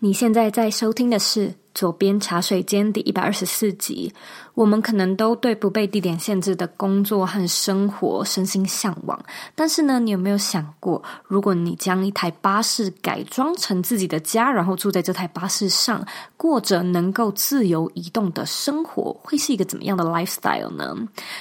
你现在在收听的是《左边茶水间》第一百二十四集。我们可能都对不被地点限制的工作和生活身心向往，但是呢，你有没有想过，如果你将一台巴士改装成自己的家，然后住在这台巴士上，过着能够自由移动的生活，会是一个怎么样的 lifestyle 呢？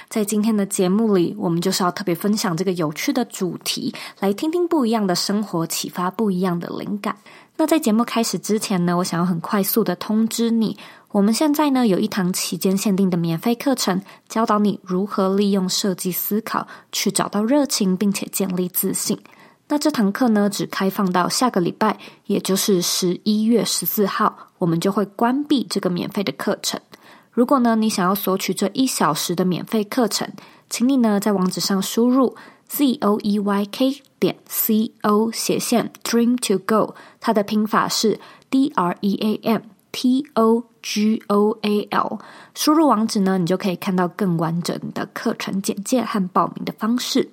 在今天的节目里，我们就是要特别分享这个有趣的主题，来听听不一样的生活，启发不一样的灵感。那在节目开始之前呢，我想要很快速的通知你，我们现在呢有一堂期间限定的免费课程，教导你如何利用设计思考去找到热情，并且建立自信。那这堂课呢只开放到下个礼拜，也就是十一月十四号，我们就会关闭这个免费的课程。如果呢你想要索取这一小时的免费课程，请你呢在网址上输入。Z o e y k 点 c o 斜线 dream to go，它的拼法是 d r e a m t o g o a l。输入网址呢，你就可以看到更完整的课程简介和报名的方式。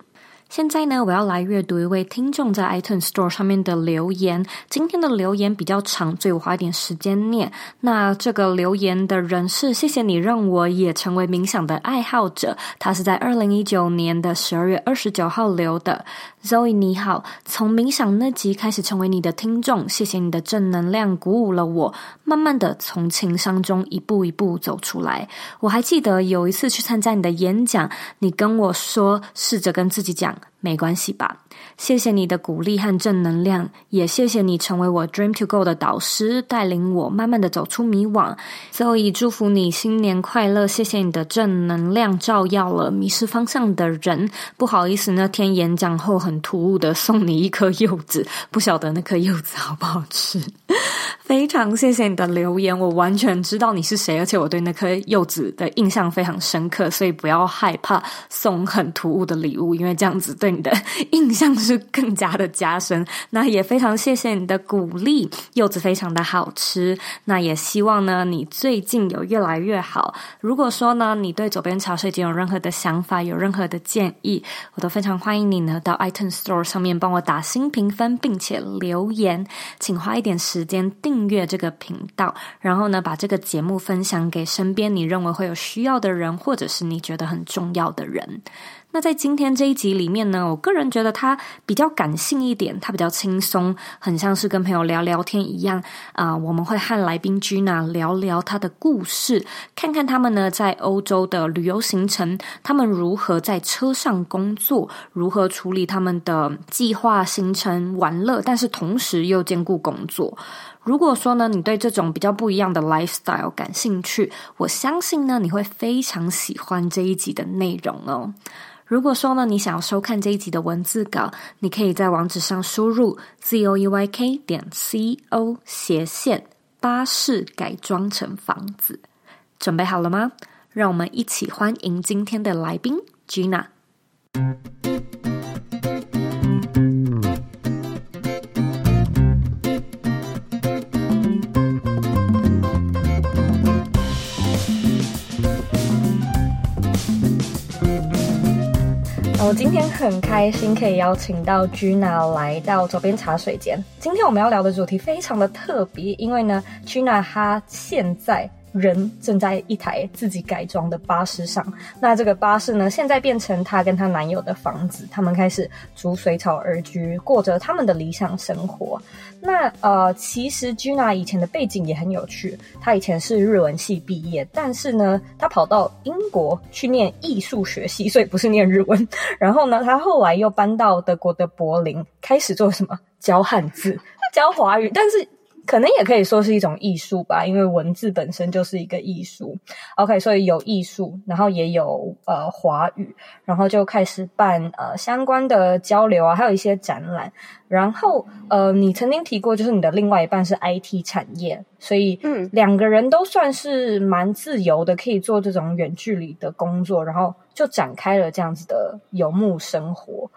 现在呢，我要来阅读一位听众在 iTunes Store 上面的留言。今天的留言比较长，所以我花一点时间念。那这个留言的人是，谢谢你让我也成为冥想的爱好者。他是在二零一九年的十二月二十九号留的。Zoe 你好，从冥想那集开始成为你的听众，谢谢你的正能量鼓舞了我，慢慢的从情商中一步一步走出来。我还记得有一次去参加你的演讲，你跟我说，试着跟自己讲。 생각 没关系吧？谢谢你的鼓励和正能量，也谢谢你成为我 Dream to Go 的导师，带领我慢慢的走出迷惘。所以祝福你新年快乐！谢谢你的正能量照耀了迷失方向的人。不好意思，那天演讲后很突兀的送你一颗柚子，不晓得那颗柚子好不好吃。非常谢谢你的留言，我完全知道你是谁，而且我对那颗柚子的印象非常深刻，所以不要害怕送很突兀的礼物，因为这样子对你的印象是更加的加深。那也非常谢谢你的鼓励，柚子非常的好吃。那也希望呢，你最近有越来越好。如果说呢，你对左边茶水间有任何的想法，有任何的建议，我都非常欢迎你呢到 iTunes Store 上面帮我打新评分，并且留言，请花一点时间订阅这个频道，然后呢，把这个节目分享给身边你认为会有需要的人，或者是你觉得很重要的人。那在今天这一集里面呢，我个人觉得它比较感性一点，它比较轻松，很像是跟朋友聊聊天一样啊、我们会和来宾 Gina 聊聊他的故事，看看他们呢在欧洲的旅游行程，他们如何在车上工作，如何处理他们的计划行程玩乐，但是同时又兼顾工作。如果说呢，你对这种比较不一样的 lifestyle 感兴趣，我相信呢，你会非常喜欢这一集的内容哦。如果说呢，你想要收看这一集的文字稿，你可以在网址上输入 z o e y k 点 c o 斜线巴士改装成房子。准备好了吗？让我们一起欢迎今天的来宾 Gina。我今天很开心可以邀请到 Gina 来到左边茶水间。今天我们要聊的主题非常的特别，因为呢，Gina 她现在人正在一台自己改装的巴士上。那这个巴士呢，现在变成她跟她男友的房子，他们开始逐水草而居，过着他们的理想生活。那呃，其实 Gina 以前的背景也很有趣。她以前是日文系毕业，但是呢，她跑到英国去念艺术学系，所以不是念日文。然后呢，她后来又搬到德国的柏林，开始做什么？教汉字、教华语，但是。可能也可以说是一种艺术吧，因为文字本身就是一个艺术。OK，所以有艺术，然后也有呃华语，然后就开始办呃相关的交流啊，还有一些展览。然后呃，你曾经提过，就是你的另外一半是 IT 产业，所以嗯，两个人都算是蛮自由的，可以做这种远距离的工作，然后就展开了这样子的游牧生活。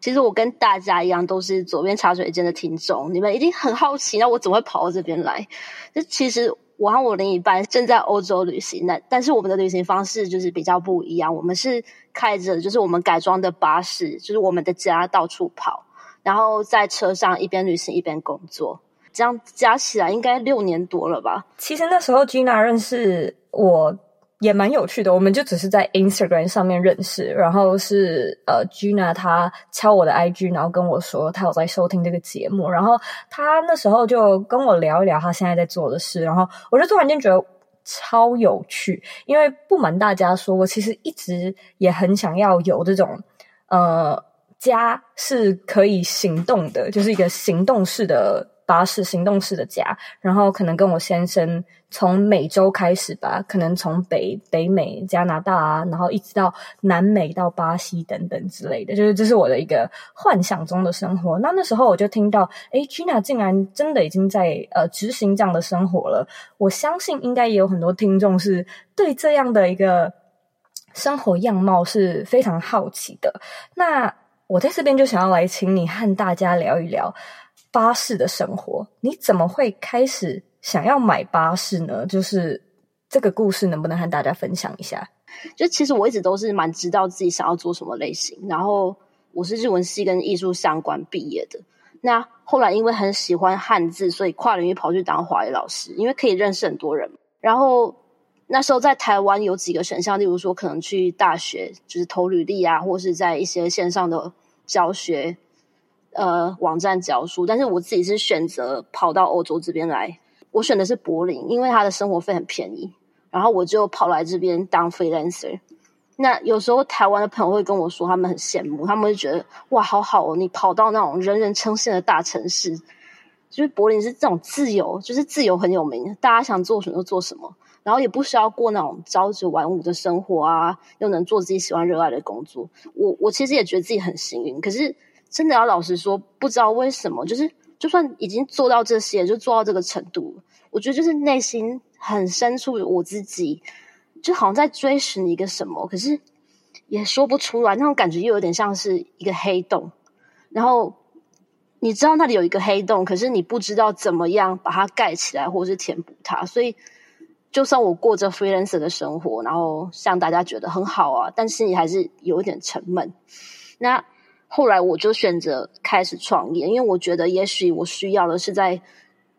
其实我跟大家一样，都是左边茶水间的听众。你们一定很好奇，那我怎么会跑到这边来？就其实我和我另一半正在欧洲旅行，那但是我们的旅行方式就是比较不一样。我们是开着就是我们改装的巴士，就是我们的家到处跑，然后在车上一边旅行一边工作。这样加起来应该六年多了吧。其实那时候 Gina 认识我也蛮有趣的，我们就只是在 Instagram 上面认识，然后是呃 Gina 她敲我的 IG，然后跟我说她有在收听这个节目，然后她那时候就跟我聊一聊她现在在做的事，然后我就突然间觉得。超有趣，因为不瞒大家说，我其实一直也很想要有这种，呃，家是可以行动的，就是一个行动式的。巴士行动式的家，然后可能跟我先生从美洲开始吧，可能从北北美、加拿大啊，然后一直到南美到巴西等等之类的，就是这是我的一个幻想中的生活。那那时候我就听到，诶，Gina 竟然真的已经在呃执行这样的生活了。我相信应该也有很多听众是对这样的一个生活样貌是非常好奇的。那我在这边就想要来请你和大家聊一聊。巴士的生活，你怎么会开始想要买巴士呢？就是这个故事，能不能和大家分享一下？就其实我一直都是蛮知道自己想要做什么类型，然后我是日文系跟艺术相关毕业的。那后来因为很喜欢汉字，所以跨领域跑去当华语老师，因为可以认识很多人。然后那时候在台湾有几个选项，例如说可能去大学就是投履历啊，或是在一些线上的教学。呃，网站教书，但是我自己是选择跑到欧洲这边来。我选的是柏林，因为他的生活费很便宜。然后我就跑来这边当 freelancer。那有时候台湾的朋友会跟我说，他们很羡慕，他们会觉得哇，好好哦，你跑到那种人人称羡的大城市，就是柏林是这种自由，就是自由很有名，大家想做什么就做什么，然后也不需要过那种朝九晚五的生活啊，又能做自己喜欢热爱的工作。我我其实也觉得自己很幸运，可是。真的要老实说，不知道为什么，就是就算已经做到这些，就做到这个程度，我觉得就是内心很深处，我自己就好像在追寻一个什么，可是也说不出来，那种感觉又有点像是一个黑洞。然后你知道那里有一个黑洞，可是你不知道怎么样把它盖起来，或是填补它。所以，就算我过着 freelancer 的生活，然后像大家觉得很好啊，但心里还是有一点沉闷。那。后来我就选择开始创业，因为我觉得也许我需要的是在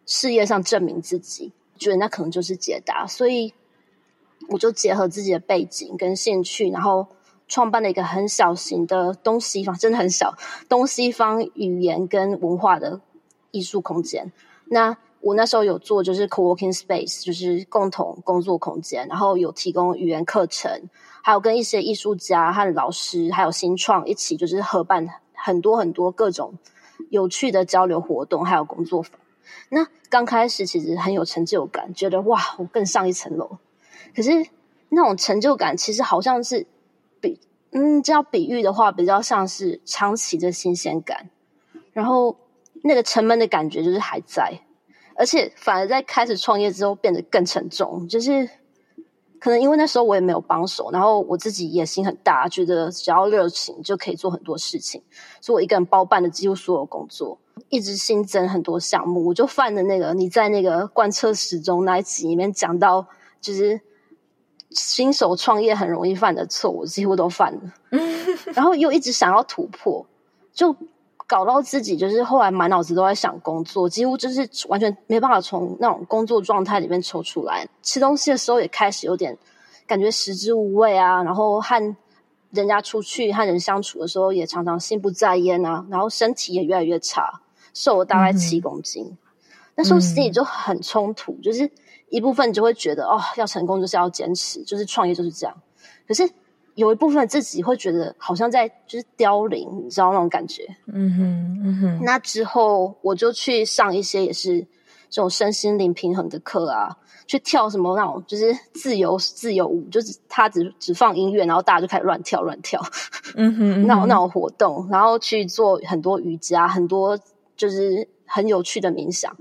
事业上证明自己，觉得那可能就是解答，所以我就结合自己的背景跟兴趣，然后创办了一个很小型的东西方，真的很小，东西方语言跟文化的艺术空间。那我那时候有做就是 co-working space，就是共同工作空间，然后有提供语言课程。还有跟一些艺术家和老师，还有新创一起，就是合办很多很多各种有趣的交流活动，还有工作坊。那刚开始其实很有成就感，觉得哇，我更上一层楼。可是那种成就感，其实好像是比嗯，这样比喻的话，比较像是长期的新鲜感。然后那个沉闷的感觉就是还在，而且反而在开始创业之后变得更沉重，就是。可能因为那时候我也没有帮手，然后我自己野心很大，觉得只要热情就可以做很多事情，所以我一个人包办了几乎所有工作，一直新增很多项目。我就犯了那个你在那个贯彻始终那一集里面讲到，就是新手创业很容易犯的错，我几乎都犯了。然后又一直想要突破，就。搞到自己就是后来满脑子都在想工作，几乎就是完全没办法从那种工作状态里面抽出来。吃东西的时候也开始有点感觉食之无味啊，然后和人家出去和人相处的时候也常常心不在焉啊，然后身体也越来越差，瘦了大概七公斤。嗯、那时候心里就很冲突，嗯、就是一部分就会觉得哦，要成功就是要坚持，就是创业就是这样。可是。有一部分自己会觉得好像在就是凋零，你知道那种感觉。嗯哼，嗯哼。那之后我就去上一些也是这种身心灵平衡的课啊，去跳什么那种就是自由自由舞，就是他只只放音乐，然后大家就开始乱跳乱跳。嗯哼，那种那种活动，然后去做很多瑜伽，很多就是很有趣的冥想。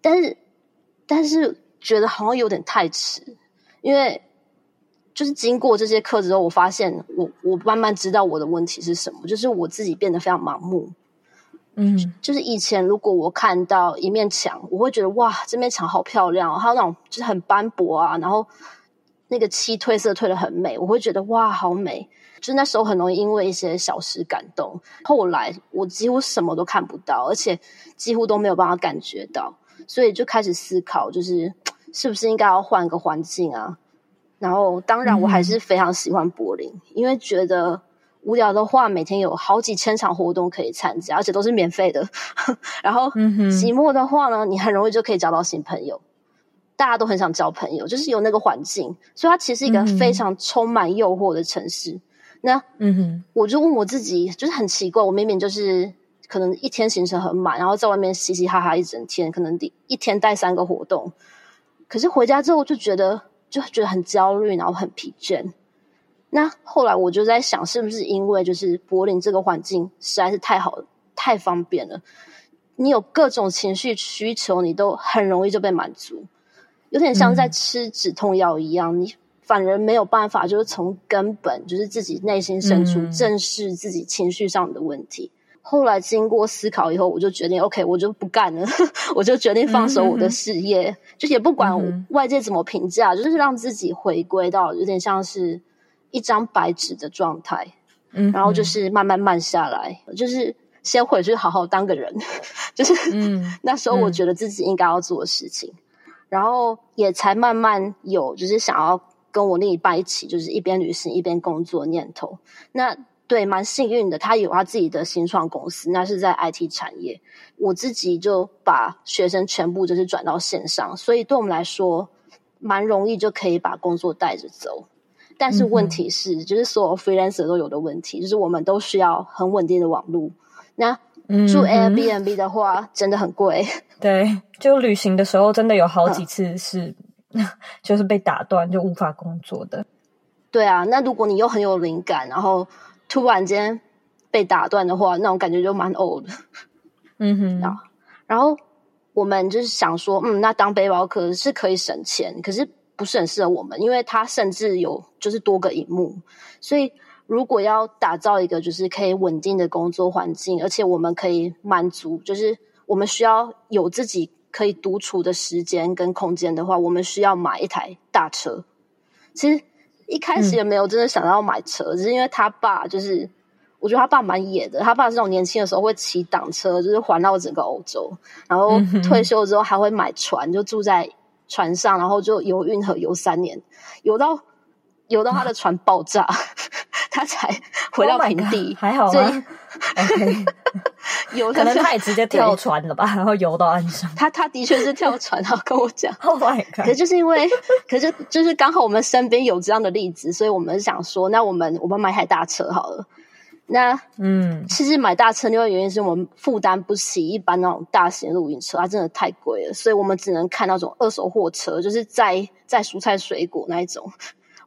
但是但是觉得好像有点太迟，因为。就是经过这些课之后，我发现我我慢慢知道我的问题是什么，就是我自己变得非常盲目。嗯，就是以前如果我看到一面墙，我会觉得哇，这面墙好漂亮哦，还有那种就是很斑驳啊，然后那个漆褪色褪的很美，我会觉得哇，好美。就是那时候很容易因为一些小事感动。后来我几乎什么都看不到，而且几乎都没有办法感觉到。所以就开始思考，就是 是不是应该要换个环境啊？然后，当然我还是非常喜欢柏林，嗯、因为觉得无聊的话，每天有好几千场活动可以参加，而且都是免费的。然后，寂寞的话呢，你很容易就可以交到新朋友。大家都很想交朋友，就是有那个环境，所以它其实是一个非常充满诱惑的城市。嗯、那，嗯哼，我就问我自己，就是很奇怪，我明明就是可能一天行程很满，然后在外面嘻嘻哈哈一整天，可能第一天带三个活动，可是回家之后就觉得就觉得很焦虑，然后很疲倦。那后来我就在想，是不是因为就是柏林这个环境实在是太好了，太方便了，你有各种情绪需求，你都很容易就被满足。有点像在吃止痛药一样，嗯、你反而没有办法，就是从根本，就是自己内心深处正视自己情绪上的问题。嗯、后来经过思考以后，我就决定，OK，我就不干了，我就决定放手我的事业，嗯、哼哼就也不管外界怎么评价，就是让自己回归到有点像是一张白纸的状态，嗯，然后就是慢慢慢下来，就是先回去好好当个人，就是嗯，那时候我觉得自己应该要做的事情。然后也才慢慢有，就是想要跟我另一半一起，就是一边旅行一边工作念头。那对，蛮幸运的，他有他自己的新创公司，那是在 IT 产业。我自己就把学生全部就是转到线上，所以对我们来说蛮容易就可以把工作带着走。但是问题是，嗯、就是所有 freelancer 都有的问题，就是我们都需要很稳定的网络。那住 Airbnb 的话，嗯、真的很贵。对，就旅行的时候，真的有好几次是，嗯、就是被打断，就无法工作的。对啊，那如果你又很有灵感，然后突然间被打断的话，那种感觉就蛮呕的。嗯哼，然后，然后我们就是想说，嗯，那当背包客是可以省钱，可是不是很适合我们，因为它甚至有就是多个荧幕，所以如果要打造一个就是可以稳定的工作环境，而且我们可以满足就是。我们需要有自己可以独处的时间跟空间的话，我们需要买一台大车。其实一开始也没有真的想要买车，嗯、只是因为他爸就是，我觉得他爸蛮野的。他爸这种年轻的时候会骑挡车，就是环绕整个欧洲，然后退休之后还会买船，就住在船上，然后就游运河游三年，游到游到他的船爆炸。啊他才回到平地，还好吗 有可能他也直接跳船了吧，然后游到岸上。他他的确是跳船，然后跟我讲，Oh my god！可是就是因为，可是就是刚好我们身边有这样的例子，所以我们想说，那我们我们买台大车好了。那嗯，其实买大车另外原因是我们负担不起一般那种大型露营车，它真的太贵了，所以我们只能看那种二手货车，就是载载蔬菜水果那一种，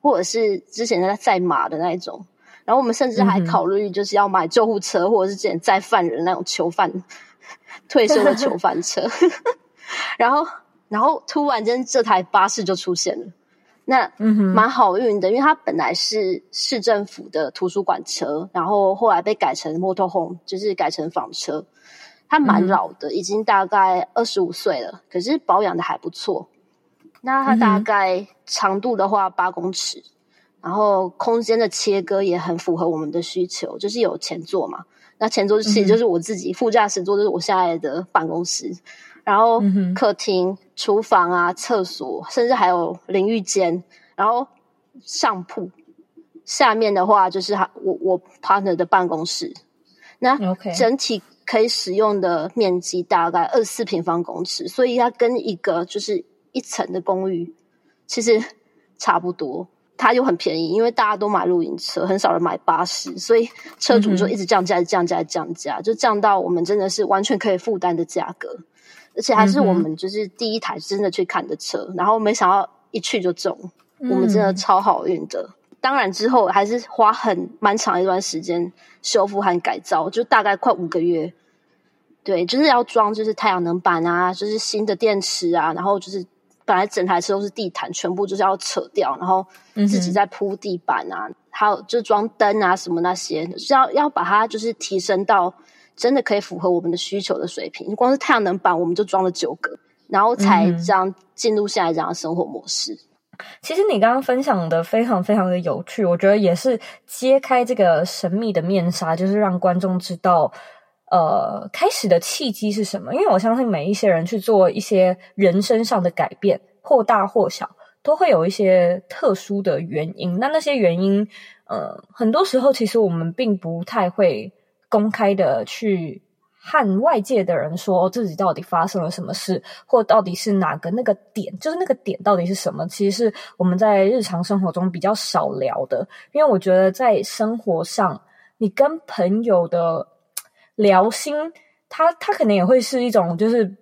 或者是之前在载马的那一种。然后我们甚至还考虑，就是要买救护车，嗯、或者是之前载犯人那种囚犯退休的囚 犯车。然后，然后突然间这台巴士就出现了，那蛮好运的，因为它本来是市政府的图书馆车，然后后来被改成 motorhome，就是改成房车。它蛮老的，已经大概二十五岁了，可是保养的还不错。那它大概长度的话八公尺。然后空间的切割也很符合我们的需求，就是有前座嘛，那前座其实就是我自己，嗯、副驾驶座就是我现在的办公室，然后客厅、厨房啊、厕所，甚至还有淋浴间，然后上铺，下面的话就是我我 partner 的办公室，那整体可以使用的面积大概二十四平方公尺，所以它跟一个就是一层的公寓其实差不多。它又很便宜，因为大家都买露营车，很少人买巴士，所以车主就一直降价、降价、降价，就降到我们真的是完全可以负担的价格，而且还是我们就是第一台真的去看的车，然后没想到一去就中，我们真的超好运的。当然之后还是花很蛮长一段时间修复和改造，就大概快五个月。对，就是要装就是太阳能板啊，就是新的电池啊，然后就是。本来整台车都是地毯，全部就是要扯掉，然后自己在铺地板啊，嗯、还有就装灯啊什么那些，是要要把它就是提升到真的可以符合我们的需求的水平。光是太阳能板我们就装了九个，然后才这样进入现在这样的生活模式。其实你刚刚分享的非常非常的有趣，我觉得也是揭开这个神秘的面纱，就是让观众知道。呃，开始的契机是什么？因为我相信每一些人去做一些人生上的改变，或大或小，都会有一些特殊的原因。那那些原因，呃，很多时候其实我们并不太会公开的去和外界的人说自己到底发生了什么事，或到底是哪个那个点，就是那个点到底是什么？其实是我们在日常生活中比较少聊的。因为我觉得在生活上，你跟朋友的。聊心，他他可能也会是一种，就是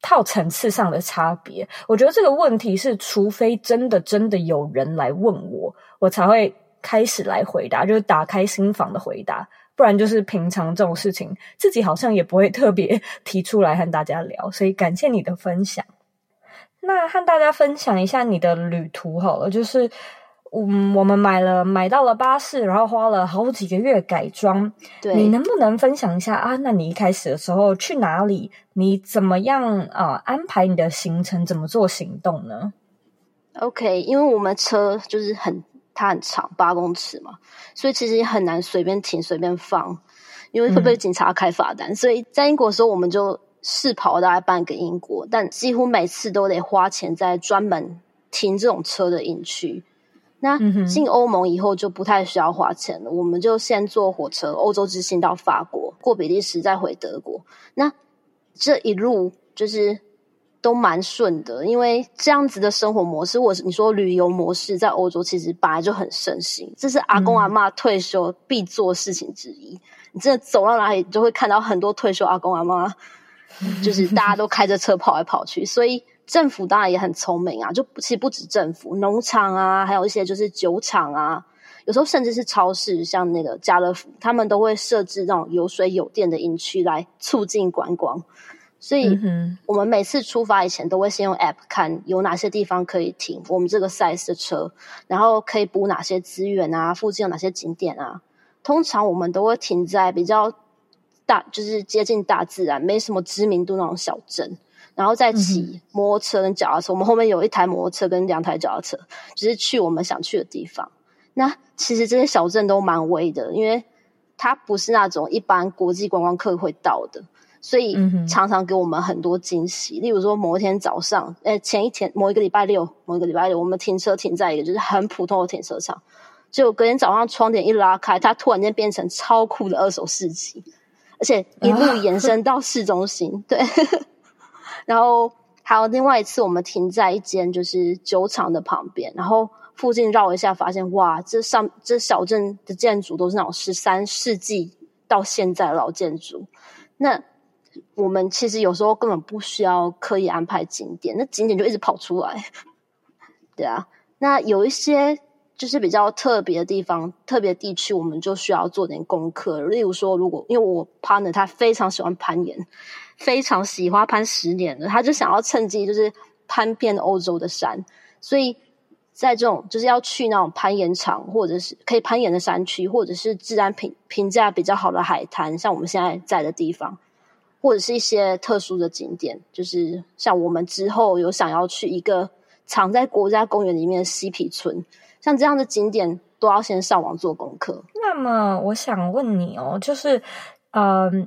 套层次上的差别。我觉得这个问题是，除非真的真的有人来问我，我才会开始来回答，就是打开心房的回答。不然就是平常这种事情，自己好像也不会特别 提出来和大家聊。所以感谢你的分享。那和大家分享一下你的旅途好了，就是。嗯，我们买了买到了巴士，然后花了好几个月改装。对，你能不能分享一下啊？那你一开始的时候去哪里？你怎么样啊？安排你的行程，怎么做行动呢？OK，因为我们车就是很它很长，八公尺嘛，所以其实也很难随便停、随便放，因为会被警察开罚单。嗯。所以在英国的时候，我们就试跑大概半个英国，但几乎每次都得花钱在专门停这种车的营区。那进欧盟以后就不太需要花钱了，我们就先坐火车欧洲之星到法国，过比利时再回德国。那这一路就是都蛮顺的，因为这样子的生活模式，或者你说旅游模式，在欧洲其实本来就很盛行，这是阿公阿妈退休必做事情之一。你真的走到哪里，就会看到很多退休阿公阿妈，就是大家都开着车跑来跑去，所以。政府当然也很聪明啊，就其实不止政府，农场啊，还有一些就是酒厂啊，有时候甚至是超市，像那个家乐福，他们都会设置那种有水有电的营区来促进观光。所以，我们每次出发以前都会先用 App 看有哪些地方可以停我们这个 size 的车，然后可以补哪些资源啊，附近有哪些景点啊。通常我们都会停在比较大，就是接近大自然，没什么知名度那种小镇。然后再骑摩托车跟脚踏车，我们后面有一台摩托车跟两台脚踏车，就是去我们想去的地方。那其实这些小镇都蛮微的，因为它不是那种一般国际观光客会到的，所以常常给我们很多惊喜。例如说，某一天早上，呃，前一天某一个礼拜六，某一个礼拜六，我们停车停在一个就是很普通的停车场，就隔天早上窗帘一拉开，它突然间变成超酷的二手市集，而且一路延伸到市中心，对。然后还有另外一次，我们停在一间就是酒厂的旁边，然后附近绕一下，发现哇，这上这小镇的建筑都是那种十三世纪到现在老建筑。那我们其实有时候根本不需要刻意安排景点，那景点就一直跑出来。对啊，那有一些就是比较特别的地方、特别地区，我们就需要做点功课。例如说，如果因为我 partner 他非常喜欢攀岩。非常喜欢攀十年的，他就想要趁机就是攀遍欧洲的山，所以在这种就是要去那种攀岩场，或者是可以攀岩的山区，或者是治安评评价比较好的海滩，像我们现在在的地方，或者是一些特殊的景点，就是像我们之后有想要去一个藏在国家公园里面的西皮村，像这样的景点都要先上网做功课。那么我想问你哦，就是嗯。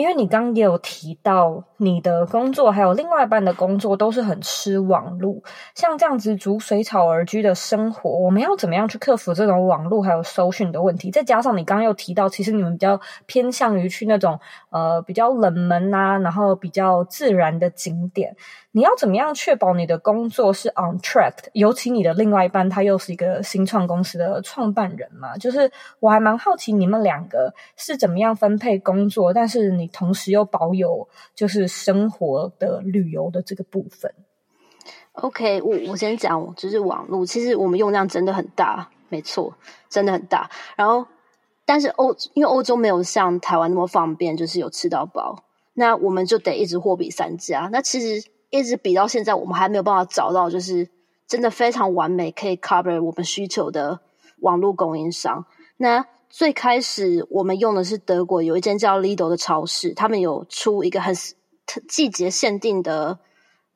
因为你刚刚也有提到，你的工作还有另外一半的工作都是很吃网路，像这样子逐水草而居的生活，我们要怎么样去克服这种网路还有搜寻的问题？再加上你刚刚又提到，其实你们比较偏向于去那种呃比较冷门啊，然后比较自然的景点。你要怎么样确保你的工作是 on track？尤其你的另外一半他又是一个新创公司的创办人嘛，就是我还蛮好奇你们两个是怎么样分配工作，但是你同时又保有就是生活的旅游的这个部分。OK，我我先讲，就是网络，其实我们用量真的很大，没错，真的很大。然后，但是欧因为欧洲没有像台湾那么方便，就是有吃到饱，那我们就得一直货比三家。那其实。一直比到现在，我们还没有办法找到就是真的非常完美可以 cover 我们需求的网络供应商。那最开始我们用的是德国有一间叫 Lidl 的超市，他们有出一个很特季节限定的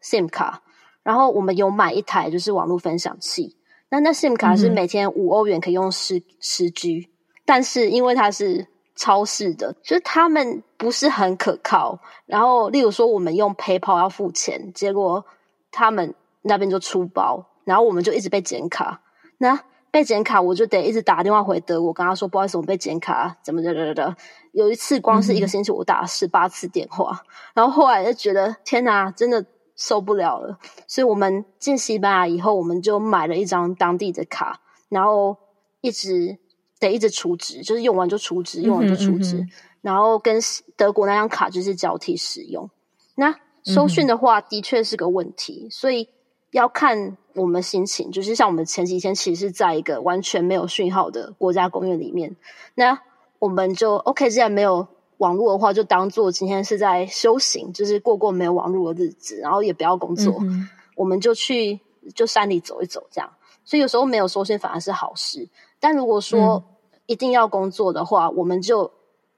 SIM 卡，然后我们有买一台就是网络分享器。那那 SIM 卡是每天五欧元可以用十十 G，但是因为它是超市的，就是他们不是很可靠。然后，例如说我们用 PayPal 要付钱，结果他们那边就出包，然后我们就一直被剪卡。那被剪卡，我就得一直打电话回德国，跟他说不好意思，我被剪卡，怎么的的的。有一次，光是一个星期，我打了十八次电话，嗯、然后后来就觉得天哪，真的受不了了。所以我们进西班牙以后，我们就买了一张当地的卡，然后一直得一直储值，就是用完就储值，用完就储值，嗯嗯、然后跟德国那张卡就是交替使用。那收讯的话，的确是个问题，嗯、所以。要看我们心情，就是像我们前几天其实是在一个完全没有讯号的国家公园里面，那我们就 OK，既然没有网络的话，就当做今天是在修行，就是过过没有网络的日子，然后也不要工作，嗯、我们就去就山里走一走，这样。所以有时候没有收讯反而是好事，但如果说一定要工作的话，嗯、我们就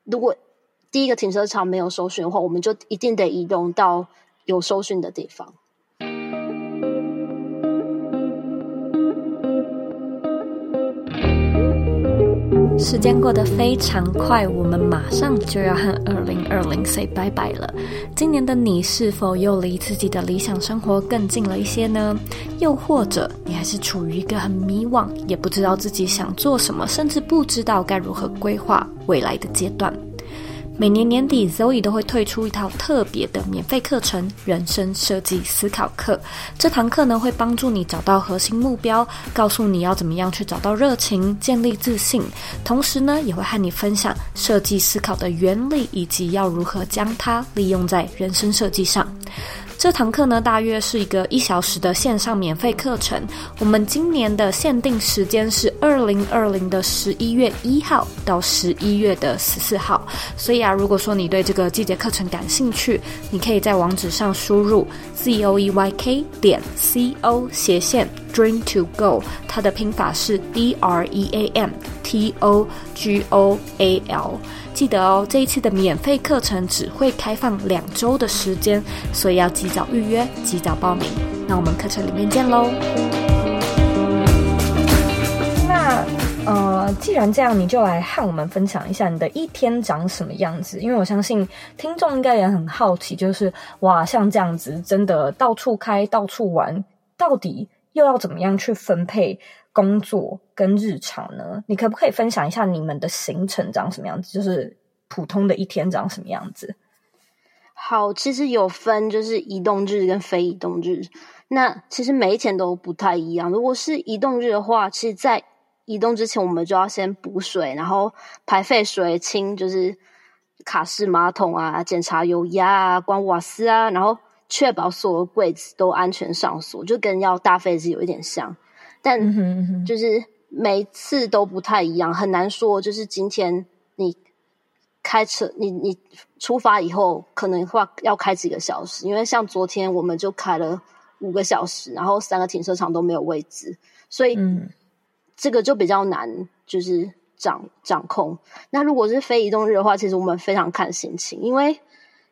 如果第一个停车场没有收讯的话，我们就一定得移动到有收讯的地方。时间过得非常快，我们马上就要和二零二零 say 拜拜了。今年的你是否又离自己的理想生活更近了一些呢？又或者你还是处于一个很迷惘，也不知道自己想做什么，甚至不知道该如何规划未来的阶段？每年年底，Zoe 都会推出一套特别的免费课程——人生设计思考课。这堂课呢，会帮助你找到核心目标，告诉你要怎么样去找到热情，建立自信。同时呢，也会和你分享设计思考的原理，以及要如何将它利用在人生设计上。这堂课呢，大约是一个一小时的线上免费课程。我们今年的限定时间是二零二零的十一月一号到十一月的十四号。所以啊，如果说你对这个季节课程感兴趣，你可以在网址上输入 z o e y k 点 c o 斜线 dream to go，它的拼法是 d r e a m t o g o a l。记得哦，这一次的免费课程只会开放两周的时间，所以要及早预约、及早报名。那我们课程里面见喽。那呃，既然这样，你就来和我们分享一下你的一天长什么样子？因为我相信听众应该也很好奇，就是哇，像这样子真的到处开、到处玩，到底又要怎么样去分配？工作跟日常呢？你可不可以分享一下你们的行程长什么样子？就是普通的一天长什么样子？好，其实有分，就是移动日跟非移动日。那其实每一天都不太一样。如果是移动日的话，其实，在移动之前，我们就要先补水，然后排废水、清就是卡式马桶啊，检查油压啊，关瓦斯啊，然后确保所有柜子都安全上锁，就跟要大废子有一点像。但就是每次都不太一样，很难说。就是今天你开车，你你出发以后，可能话要开几个小时，因为像昨天我们就开了五个小时，然后三个停车场都没有位置，所以这个就比较难，就是掌掌控。那如果是非移动日的话，其实我们非常看心情，因为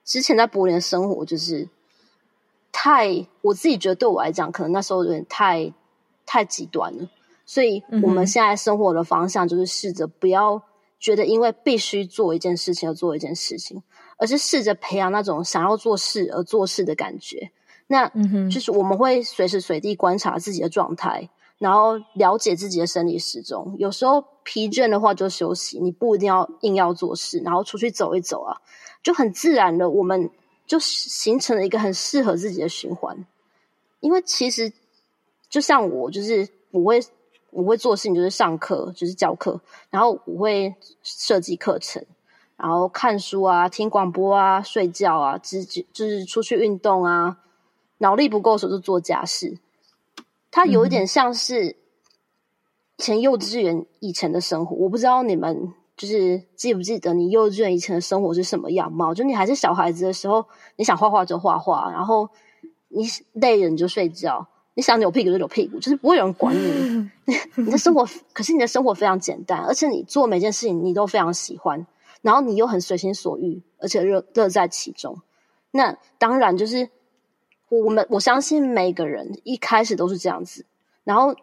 之前在柏林的生活就是太，我自己觉得对我来讲，可能那时候有点太。太极端了，所以我们现在生活的方向就是试着不要觉得因为必须做一件事情而做一件事情，而是试着培养那种想要做事而做事的感觉。那就是我们会随时随地观察自己的状态，然后了解自己的生理时钟。有时候疲倦的话就休息，你不一定要硬要做事，然后出去走一走啊，就很自然的，我们就形成了一个很适合自己的循环。因为其实。就像我，就是我会我会做事情，就是上课，就是教课，然后我会设计课程，然后看书啊，听广播啊，睡觉啊，直接就是出去运动啊。脑力不够的时候就做家事。它有一点像是前幼稚园以前的生活。嗯、我不知道你们就是记不记得你幼稚园以前的生活是什么样貌？就你还是小孩子的时候，你想画画就画画，然后你累了你就睡觉。你想扭屁股就扭屁股，就是不会有人管你。你的生活，可是你的生活非常简单，而且你做每件事情你都非常喜欢，然后你又很随心所欲，而且乐乐在其中。那当然就是我们我相信每个人一开始都是这样子，然后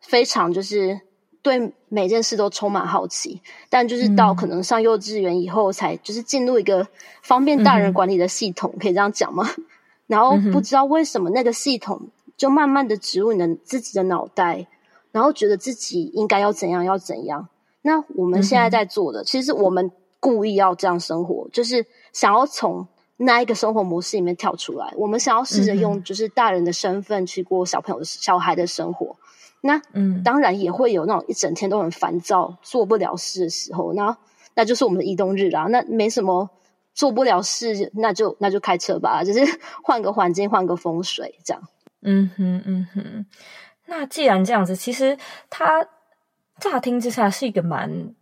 非常就是对每件事都充满好奇，但就是到可能上幼稚园以后，才就是进入一个方便大人管理的系统，嗯、可以这样讲吗？然后不知道为什么那个系统就慢慢的植入你的自己的脑袋，然后觉得自己应该要怎样要怎样。那我们现在在做的，其实我们故意要这样生活，就是想要从那一个生活模式里面跳出来。我们想要试着用就是大人的身份去过小朋友的小孩的生活。那嗯，当然也会有那种一整天都很烦躁、做不了事的时候，那那就是我们的移动日啦。那没什么做不了事，那就那就开车吧，就是 换个环境、换个风水这样。嗯哼，嗯哼。那既然这样子，其实他乍听之下是一个蛮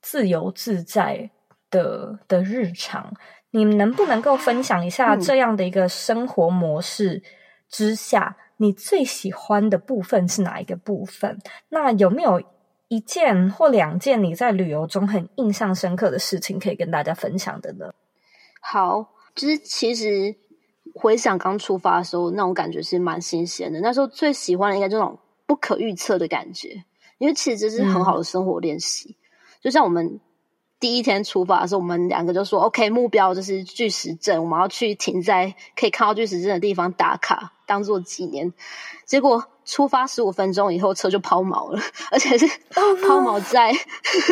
自由自在的的日常。你们能不能够分享一下这样的一个生活模式之下？嗯你最喜欢的部分是哪一个部分？那有没有一件或两件你在旅游中很印象深刻的事情可以跟大家分享的呢？好，就是其实回想刚出发的时候，那种感觉是蛮新鲜的。那时候最喜欢的应该这种不可预测的感觉，因为其实这是很好的生活练习。嗯、就像我们第一天出发的时候，我们两个就说：“OK，目标就是巨石阵，我们要去停在可以看到巨石阵的地方打卡。”当做纪念，结果出发十五分钟以后车就抛锚了，而且是抛锚在，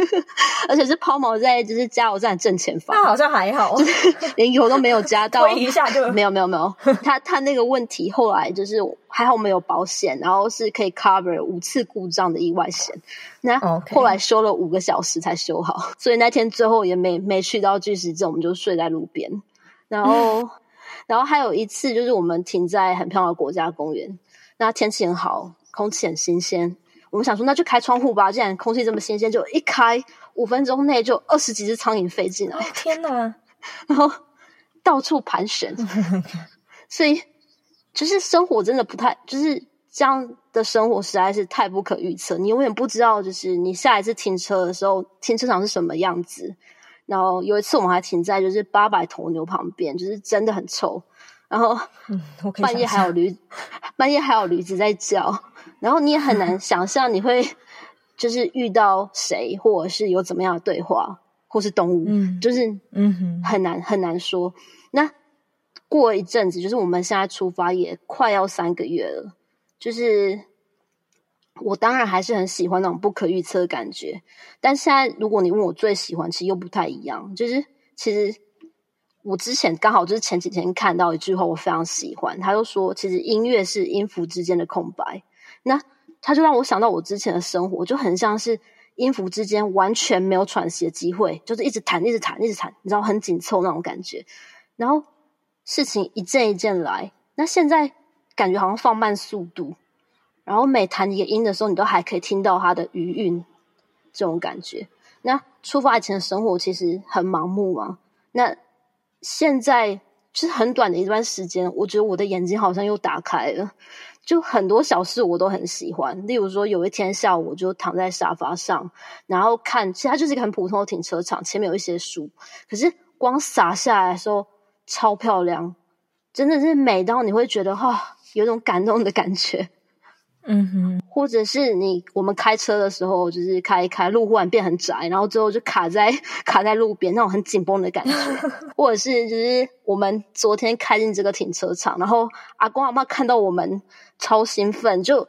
而且是抛锚在就是加油站正前方。那好像还好，就是连油都没有加到，推一下就没有没有没有。他他那个问题后来就是还好我们有保险，然后是可以 cover 五次故障的意外险。那后来修了五个小时才修好，所以那天最后也没没去到巨石阵，我们就睡在路边，然后。然后还有一次，就是我们停在很漂亮的国家公园，那天气很好，空气很新鲜。我们想说，那就开窗户吧。既然空气这么新鲜，就一开，五分钟内就二十几只苍蝇飞进来。天哪！然后到处盘旋，所以就是生活真的不太，就是这样的生活实在是太不可预测。你永远不知道，就是你下一次停车的时候，停车场是什么样子。然后有一次我们还停在就是八百头牛旁边，就是真的很臭。然后半夜还有驴，半夜还有驴子在叫。然后你也很难 想象你会就是遇到谁，或者是有怎么样的对话，或是动物，嗯，就是嗯很难很难说。那过一阵子，就是我们现在出发也快要三个月了，就是。我当然还是很喜欢那种不可预测的感觉，但现在如果你问我最喜欢，其实又不太一样。就是其实我之前刚好就是前几天看到一句话，我非常喜欢。他就说，其实音乐是音符之间的空白。那他就让我想到我之前的生活，就很像是音符之间完全没有喘息的机会，就是一直弹，一直弹，一直弹，你知道很紧凑那种感觉。然后事情一件一件来，那现在感觉好像放慢速度。然后每弹一个音的时候，你都还可以听到它的余韵，这种感觉。那出发以前的生活其实很盲目嘛。那现在就是很短的一段时间，我觉得我的眼睛好像又打开了。就很多小事我都很喜欢，例如说有一天下午，我就躺在沙发上，然后看，其实它就是一个很普通的停车场，前面有一些树，可是光洒下来的时候超漂亮，真的是美到你会觉得哈，有种感动的感觉。嗯哼，或者是你我们开车的时候，就是开一开路忽然变很窄，然后最后就卡在 卡在路边，那种很紧绷的感觉。或者是就是我们昨天开进这个停车场，然后阿公阿妈看到我们超兴奋，就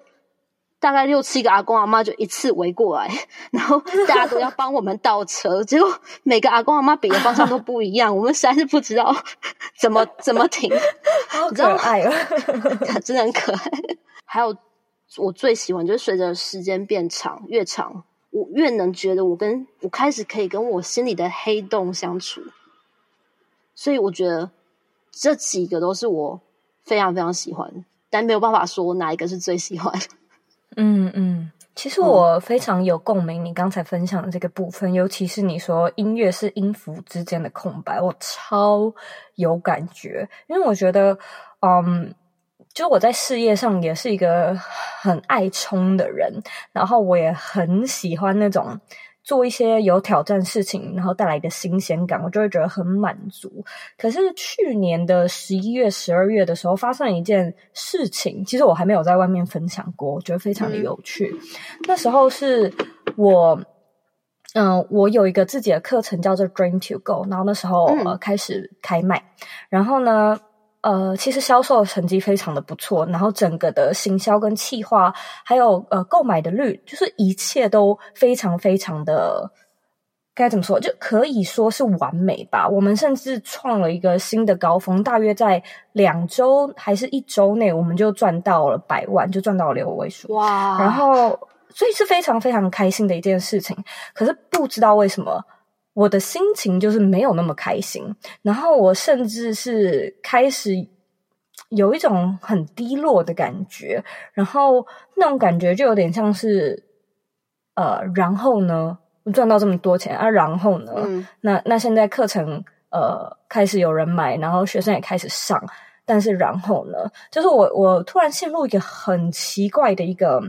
大概六七个阿公阿妈就一次围过来，然后大家都要帮我们倒车，结果每个阿公阿妈比的方向都不一样，我们实在是不知道怎么怎么停。好可爱哦，真的很可爱。还有。我最喜欢就是随着时间变长，越长我越能觉得我跟我开始可以跟我心里的黑洞相处，所以我觉得这几个都是我非常非常喜欢，但没有办法说哪一个是最喜欢。嗯嗯，其实我非常有共鸣，你刚才分享的这个部分，嗯、尤其是你说音乐是音符之间的空白，我超有感觉，因为我觉得，嗯。就我在事业上也是一个很爱冲的人，然后我也很喜欢那种做一些有挑战事情，然后带来的新鲜感，我就会觉得很满足。可是去年的十一月、十二月的时候，发生了一件事情，其实我还没有在外面分享过，我觉得非常的有趣。嗯、那时候是我，嗯、呃，我有一个自己的课程叫做 Dream to Go，然后那时候、嗯、呃开始开卖，然后呢，呃，其实销售成绩非常的不错，然后整个的行销跟企划，还有呃购买的率，就是一切都非常非常的。该怎么说？就可以说是完美吧。我们甚至创了一个新的高峰，大约在两周还是一周内，我们就赚到了百万，就赚到了六位数。哇！然后，所以是非常非常开心的一件事情。可是不知道为什么，我的心情就是没有那么开心。然后我甚至是开始有一种很低落的感觉。然后那种感觉就有点像是，呃，然后呢？赚到这么多钱啊，然后呢？嗯、那那现在课程呃开始有人买，然后学生也开始上，但是然后呢？就是我我突然陷入一个很奇怪的一个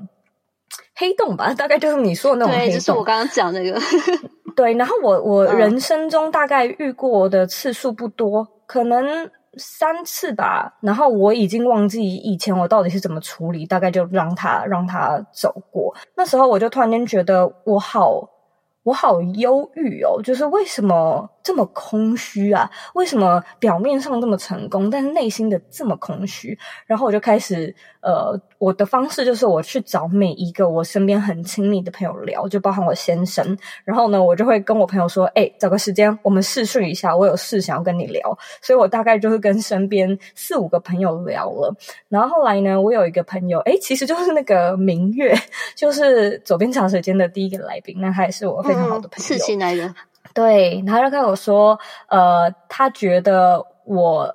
黑洞吧，大概就是你说的那种黑洞。对，就是我刚刚讲那个。对，然后我我人生中大概遇过的次数不多，嗯、可能三次吧。然后我已经忘记以前我到底是怎么处理，大概就让他让他走过。那时候我就突然间觉得我好。我好忧郁哦，就是为什么这么空虚啊？为什么表面上这么成功，但是内心的这么空虚？然后我就开始，呃，我的方式就是我去找每一个我身边很亲密的朋友聊，就包含我先生。然后呢，我就会跟我朋友说：“哎，找个时间我们试睡一下，我有事想要跟你聊。”所以我大概就是跟身边四五个朋友聊了。然后后来呢，我有一个朋友，哎，其实就是那个明月，就是左边茶水间的第一个来宾，那他也是我非常好的朋友。对，然后就跟我说，呃，他觉得我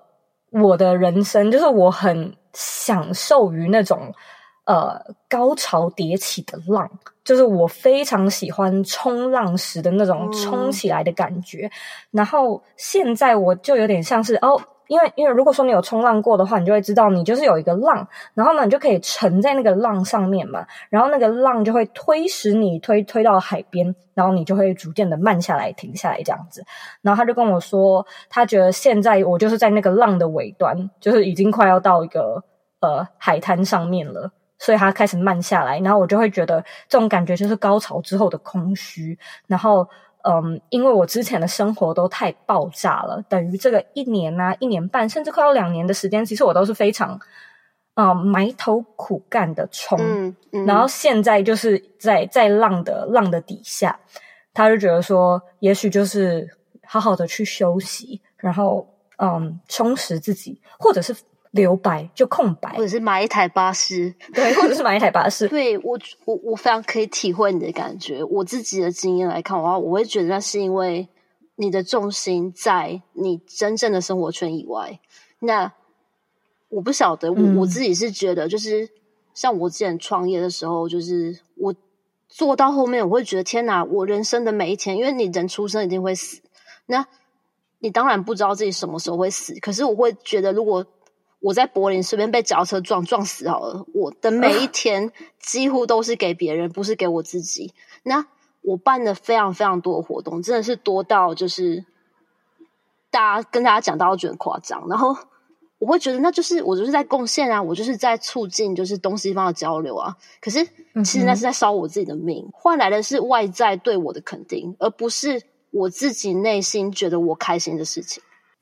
我的人生就是我很享受于那种呃高潮迭起的浪，就是我非常喜欢冲浪时的那种冲起来的感觉。嗯、然后现在我就有点像是哦。因为，因为如果说你有冲浪过的话，你就会知道，你就是有一个浪，然后呢，你就可以沉在那个浪上面嘛，然后那个浪就会推使你推推到海边，然后你就会逐渐的慢下来、停下来这样子。然后他就跟我说，他觉得现在我就是在那个浪的尾端，就是已经快要到一个呃海滩上面了，所以他开始慢下来，然后我就会觉得这种感觉就是高潮之后的空虚，然后。嗯，因为我之前的生活都太爆炸了，等于这个一年啊、一年半，甚至快要两年的时间，其实我都是非常嗯埋头苦干的冲。嗯嗯、然后现在就是在在浪的浪的底下，他就觉得说，也许就是好好的去休息，然后嗯充实自己，或者是。留白就空白，或者是买一台巴士，对，或者是买一台巴士。对，我，我我非常可以体会你的感觉。我自己的经验来看的话，我会觉得那是因为你的重心在你真正的生活圈以外。那我不晓得，我、嗯、我自己是觉得，就是像我之前创业的时候，就是我做到后面，我会觉得天哪，我人生的每一天，因为你人出生一定会死，那你当然不知道自己什么时候会死。可是我会觉得，如果我在柏林随便被脚车撞撞死好了，我的每一天几乎都是给别人，不是给我自己。那我办了非常非常多的活动，真的是多到就是大家跟大家讲到觉得夸张。然后我会觉得那就是我就是在贡献啊，我就是在促进就是东西方的交流啊。可是其实那是在烧我自己的命，换来的是外在对我的肯定，而不是我自己内心觉得我开心的事情。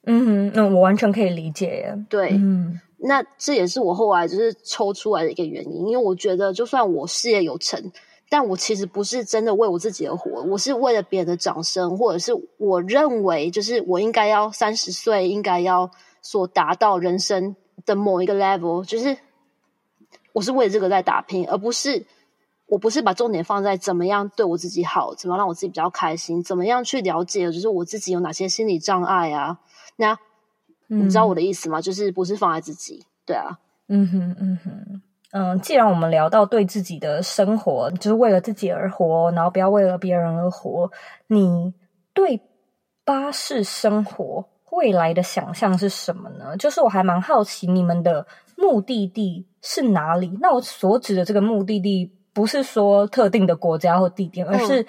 嗯那，我完全可以理解耶。对，嗯，那这也是我后来就是抽出来的一个原因，因为我觉得就算我事业有成，但我其实不是真的为我自己而活，我是为了别人的掌声，或者是我认为就是我应该要三十岁应该要所达到人生的某一个 level，就是我是为了这个在打拼，而不是我不是把重点放在怎么样对我自己好，怎么让我自己比较开心，怎么样去了解就是我自己有哪些心理障碍啊。那你知道我的意思吗？嗯、就是不是放在自己，对啊，嗯哼，嗯哼，嗯。既然我们聊到对自己的生活，就是为了自己而活，然后不要为了别人而活，你对巴士生活未来的想象是什么呢？就是我还蛮好奇你们的目的地是哪里。那我所指的这个目的地，不是说特定的国家或地点，而是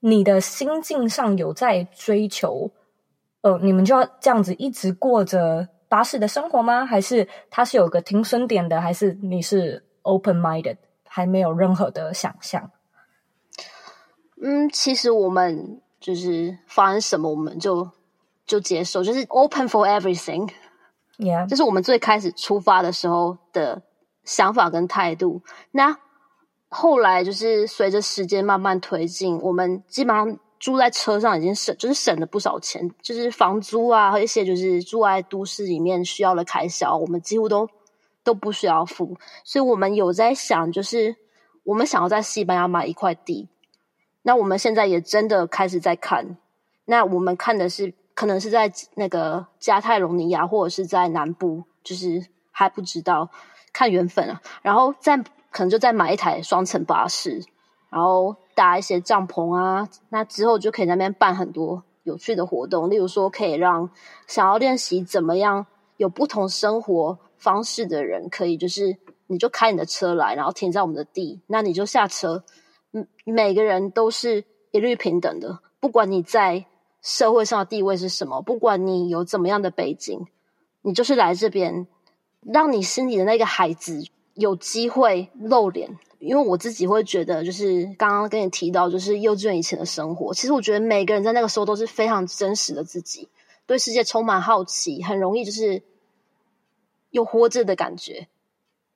你的心境上有在追求。呃，你们就要这样子一直过着巴士的生活吗？还是它是有个停损点的？还是你是 open minded，还没有任何的想象？嗯，其实我们就是发生什么，我们就就接受，就是 open for everything。Yeah，这是我们最开始出发的时候的想法跟态度。那后来就是随着时间慢慢推进，我们基本上住在车上已经省，就是省了不少钱，就是房租啊和一些就是住在都市里面需要的开销，我们几乎都都不需要付。所以我们有在想，就是我们想要在西班牙买一块地。那我们现在也真的开始在看，那我们看的是可能是在那个加泰隆尼亚或者是在南部，就是还不知道，看缘分啊。然后在可能就再买一台双层巴士，然后搭一些帐篷啊。那之后就可以那边办很多有趣的活动，例如说可以让想要练习怎么样有不同生活方式的人，可以就是你就开你的车来，然后停在我们的地，那你就下车。嗯每个人都是一律平等的，不管你在社会上的地位是什么，不管你有怎么样的背景，你就是来这边，让你心里的那个孩子有机会露脸。因为我自己会觉得，就是刚刚跟你提到，就是幼稚园以前的生活，其实我觉得每个人在那个时候都是非常真实的自己，对世界充满好奇，很容易就是有活着的感觉，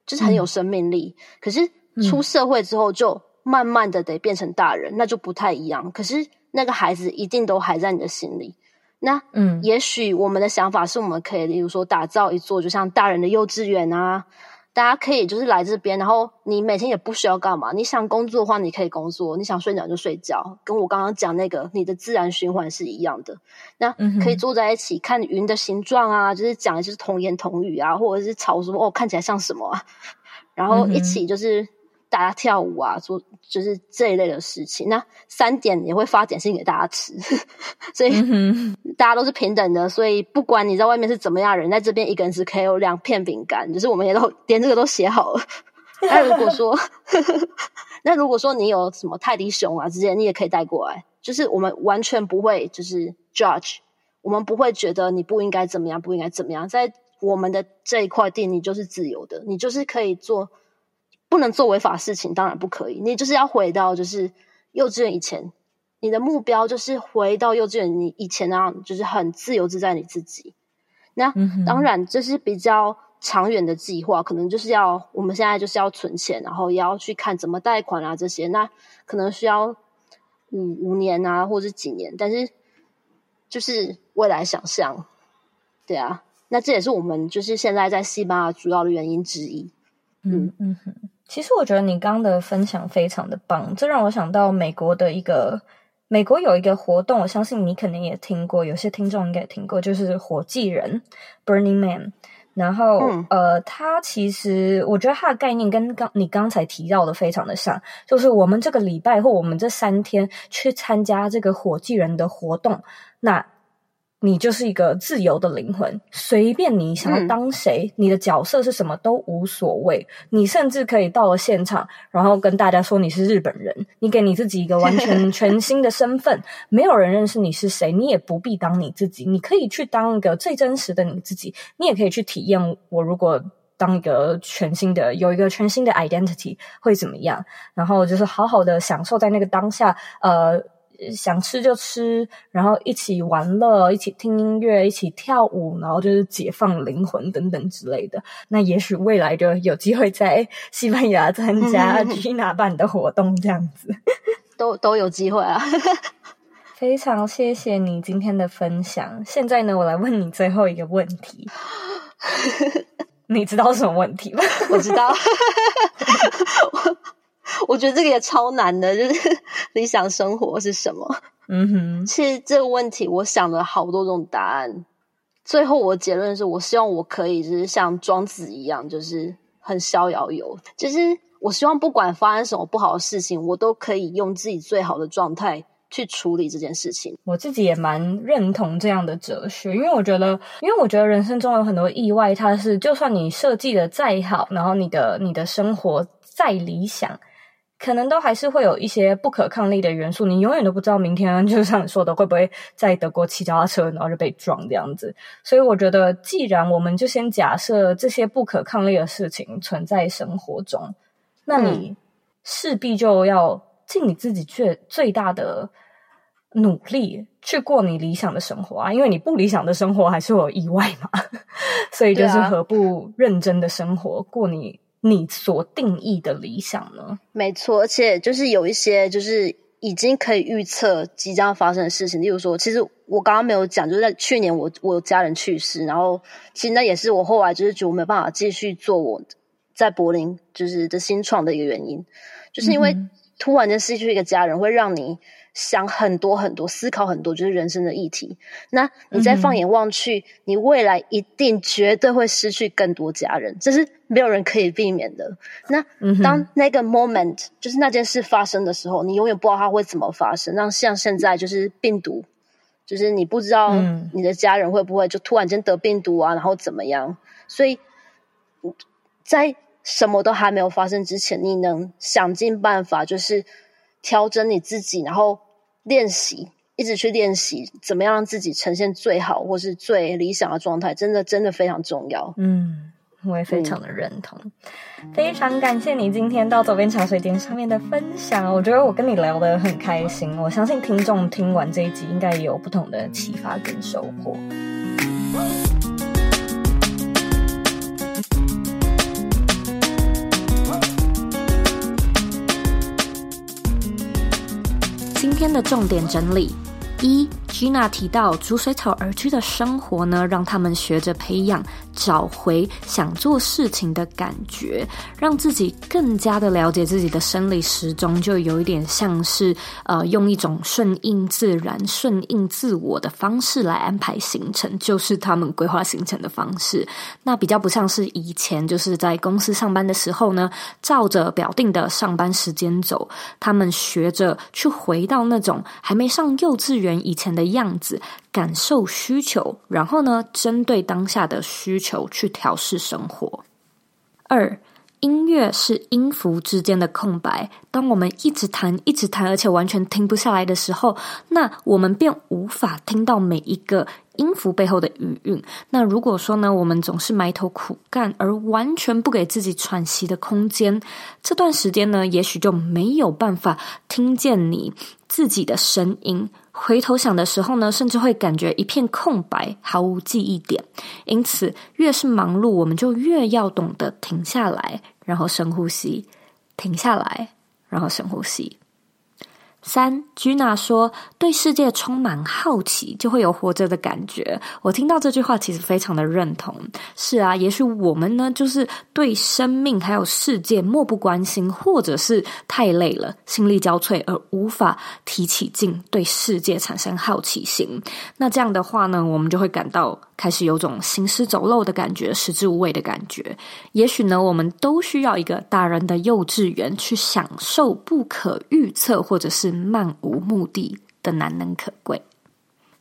就是很有生命力。嗯、可是出社会之后就。慢慢的得变成大人，那就不太一样。可是那个孩子一定都还在你的心里。那嗯，也许我们的想法是我们可以，例如说打造一座就像大人的幼稚园啊，大家可以就是来这边，然后你每天也不需要干嘛，你想工作的话你可以工作，你想睡觉就睡觉，跟我刚刚讲那个你的自然循环是一样的。那可以坐在一起看云的形状啊，就是讲就是童言童语啊，或者是吵什么哦看起来像什么啊，然后一起就是。大家跳舞啊，做就是这一类的事情。那三点也会发点心给大家吃，所以大家都是平等的。所以不管你在外面是怎么样人，在这边一个人只可以有两片饼干，就是我们也都连这个都写好了。那如果说，那如果说你有什么泰迪熊啊之类，你也可以带过来。就是我们完全不会就是 judge，我们不会觉得你不应该怎么样，不应该怎么样。在我们的这一块地，你就是自由的，你就是可以做。不能做违法事情，当然不可以。你就是要回到就是幼稚园以前，你的目标就是回到幼稚园你以前那样，就是很自由自在你自己。那、嗯、当然这是比较长远的计划，可能就是要我们现在就是要存钱，然后也要去看怎么贷款啊这些。那可能需要五五年啊，或者是几年。但是就是未来想象，对啊，那这也是我们就是现在在西班牙主要的原因之一。嗯嗯哼。其实我觉得你刚刚的分享非常的棒，这让我想到美国的一个，美国有一个活动，我相信你肯定也听过，有些听众应该也听过，就是火祭人 （Burning Man）。然后，嗯、呃，它其实我觉得它的概念跟刚你刚才提到的非常的像，就是我们这个礼拜或我们这三天去参加这个火祭人的活动，那。你就是一个自由的灵魂，随便你想要当谁，嗯，你的角色是什么都无所谓。你甚至可以到了现场，然后跟大家说你是日本人，你给你自己一个完全 全新的身份，没有人认识你是谁，你也不必当你自己，你可以去当一个最真实的你自己，你也可以去体验我如果当一个全新的，有一个全新的 identity 会怎么样，然后就是好好的享受在那个当下，呃。想吃就吃，然后一起玩乐，一起听音乐，一起跳舞，然后就是解放灵魂等等之类的。那也许未来就有机会在 西班牙参加 Gina 办的活动，这样子 都都有机会啊。非常谢谢你今天的分享。现在呢，我来问你最后一个问题，你知道什么问题吗？我知道。我觉得这个也超难的，就是 理想生活是什么？嗯哼，其实这个问题我想了好多种答案，最后我的结论是我希望我可以就是像庄子一样，就是很逍遥游。就是我希望不管发生什么不好的事情，我都可以用自己最好的状态去处理这件事情。我自己也蛮认同这样的哲学，因为我觉得，因为我觉得人生中有很多意外，它是就算你设计的再好，然后你的你的生活再理想。可能都还是会有一些不可抗力的元素，你永远都不知道明天就像你说的会不会在德国骑脚踏车然后就被撞这样子。所以我觉得，既然我们就先假设这些不可抗力的事情存在生活中，那你势必就要尽你自己最最大的努力去过你理想的生活啊，因为你不理想的生活还是会有意外嘛，所以就是何不认真的生活，过你你所定义的理想呢？没错，而且就是有一些就是。已经可以预测即将发生的事情，例如说，其实我刚刚没有讲，就是在去年我我家人去世，然后其实那也是我后来就是觉得我没有办法继续做我在柏林就是的新创的一个原因，就是因为突然间失去一个家人，会让你想很多很多，思考很多，就是人生的议题。那你再放眼望去，你未来一定绝对会失去更多家人，这是。没有人可以避免的。那当那个 moment，嗯、就是那件事发生的时候，你永远不知道它会怎么发生。那像现在就是病毒，就是你不知道你的家人会不会就突然间得病毒啊，然后怎么样？所以在什么都还没有发生之前，你能想尽办法，就是调整你自己，然后练习，一直去练习，怎么样让自己呈现最好或是最理想的状态，真的真的非常重要。嗯。我也非常的认同，非常感谢你今天到左边茶水间上面的分享。我觉得我跟你聊得很开心，我相信听众听完这一集应该也有不同的启发跟收获。今天的重点整理。一，Gina 提到逐水草而居的生活呢，让他们学着培养找回想做事情的感觉，让自己更加的了解自己的生理时钟，就有一点像是呃，用一种顺应自然、顺应自我的方式来安排行程，就是他们规划行程的方式。那比较不像是以前就是在公司上班的时候呢，照着表定的上班时间走，他们学着去回到那种还没上幼稚园以前的样子，感受需求，然后呢，针对当下的需求去调试生活。二，音乐是音符之间的空白。当我们一直弹、一直弹，而且完全停不下来的时候，那我们便无法听到每一个音符背后的余韵。那如果说呢，我们总是埋头苦干，而完全不给自己喘息的空间，这段时间呢，也许就没有办法听见你自己的声音。回头想的时候呢，甚至会感觉一片空白，毫无记忆点。因此，越是忙碌，我们就越要懂得停下来，然后深呼吸，停下来，然后深呼吸。三，Gina 说：“对世界充满好奇，就会有活着的感觉。”我听到这句话，其实非常的认同。是啊，也许我们呢，就是对生命还有世界漠不关心，或者是太累了，心力交瘁，而无法提起劲对世界产生好奇心。那这样的话呢，我们就会感到开始有种行尸走肉的感觉，食之无味的感觉。也许呢，我们都需要一个大人的幼稚园，去享受不可预测，或者是。漫无目的的难能可贵，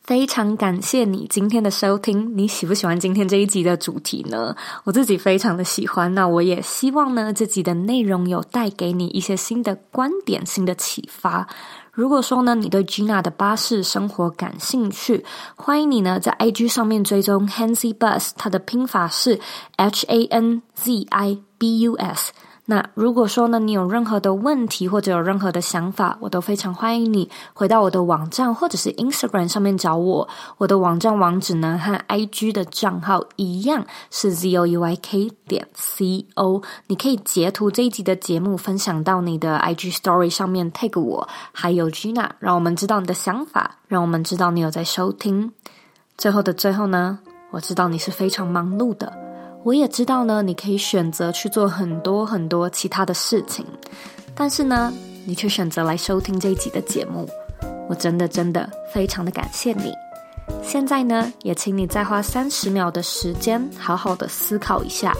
非常感谢你今天的收听。你喜不喜欢今天这一集的主题呢？我自己非常的喜欢。那我也希望呢，这集的内容有带给你一些新的观点、新的启发。如果说呢，你对 Gina 的巴士生活感兴趣，欢迎你呢在 IG 上面追踪 Hanzi Bus，它的拼法是 H A N Z I B U S。那如果说呢，你有任何的问题或者有任何的想法，我都非常欢迎你回到我的网站或者是 Instagram 上面找我。我的网站网址呢和 IG 的账号一样是 zouyk 点 co。你可以截图这一集的节目分享到你的 IG Story 上面 tag 我，还有 Gina，让我们知道你的想法，让我们知道你有在收听。最后的最后呢，我知道你是非常忙碌的。我也知道呢，你可以选择去做很多很多其他的事情，但是呢，你却选择来收听这一集的节目，我真的真的非常的感谢你。现在呢，也请你再花三十秒的时间，好好的思考一下，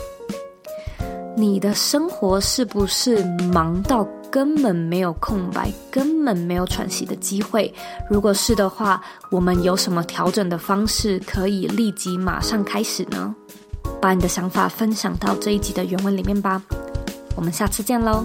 你的生活是不是忙到根本没有空白，根本没有喘息的机会？如果是的话，我们有什么调整的方式可以立即马上开始呢？把你的想法分享到这一集的原文里面吧，我们下次见喽。